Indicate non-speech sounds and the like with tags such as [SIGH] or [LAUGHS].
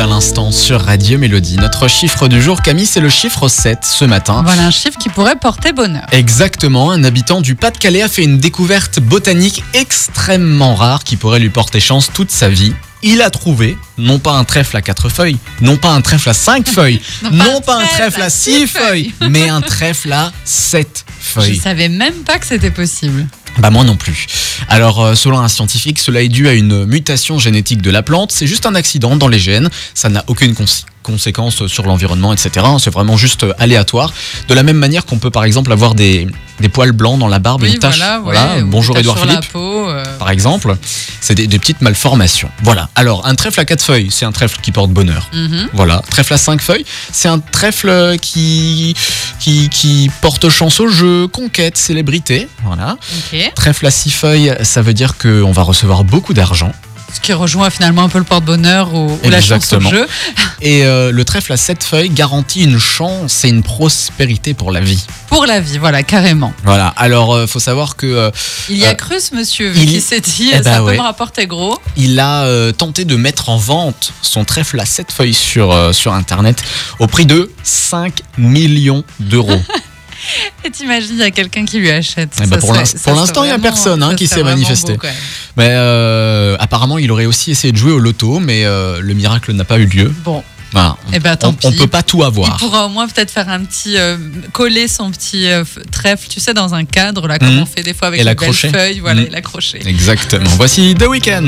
à l'instant sur Radio Mélodie. Notre chiffre du jour, Camille, c'est le chiffre 7 ce matin. Voilà un chiffre qui pourrait porter bonheur. Exactement, un habitant du Pas-de-Calais a fait une découverte botanique extrêmement rare qui pourrait lui porter chance toute sa vie. Il a trouvé, non pas un trèfle à quatre feuilles, non pas un trèfle à cinq [LAUGHS] feuilles, non, pas un trèfle à six feuilles, mais un trèfle à sept Je feuilles. savais même pas que c'était possible. Bah moi non plus. Alors euh, selon un scientifique, cela est dû à une mutation génétique de la plante. C'est juste un accident dans les gènes. Ça n'a aucune cons- conséquence sur l'environnement, etc. C'est vraiment juste euh, aléatoire. De la même manière qu'on peut par exemple avoir des, des poils blancs dans la barbe, Oui, une tache. voilà, ouais, ou Bonjour sur Philippe. la peau, euh, Par exemple, c'est des, des petites malformations. Voilà. Alors, un trèfle à quatre feuilles, c'est un trèfle qui porte bonheur. mhm. Voilà. Trèfle à cinq feuilles, c'est un trèfle qui, qui, qui porte chance au jeu, conquête, célébrité. Voilà. Ok. Trèfle à six feuilles, ça veut dire qu'on va recevoir beaucoup d'argent. Ce qui rejoint finalement un peu le porte-bonheur ou, ou la chance au jeu. Et euh, le trèfle à sept feuilles garantit une chance et une prospérité pour la vie. Pour la vie, voilà, carrément. Voilà. Alors, euh, faut savoir que euh, Il y a Euh, cru ce monsieur vu il- qu'il s'est dit [LAUGHS] Eh ben ça ouais. peut me rapporter gros. il a euh, tenté de mettre en vente son trèfle à sept feuilles sur, euh, sur Internet au prix de 5 millions d'euros. [LAUGHS] Et t'imagines, il y a quelqu'un qui lui achète. Eh ben, Ça pour serait- l'ins- ça pour serait l'instant, il y a personne, hein, ça qui serait s'est vraiment manifesté. beau, quand même. mais euh, apparemment, il aurait aussi essayé de jouer au loto, mais euh, le miracle n'a pas eu lieu. Bon, Voilà. Eh ben, tant on, peut pas tout il avoir. pourra au moins peut-être faire un petit euh, coller son petit euh, trèfle, tu sais, dans un cadre là, comme Mhm. on fait des fois avec Et l'accrocher. feuilles, voilà, et l'accrocher. Exactement. Voici The Weeknd.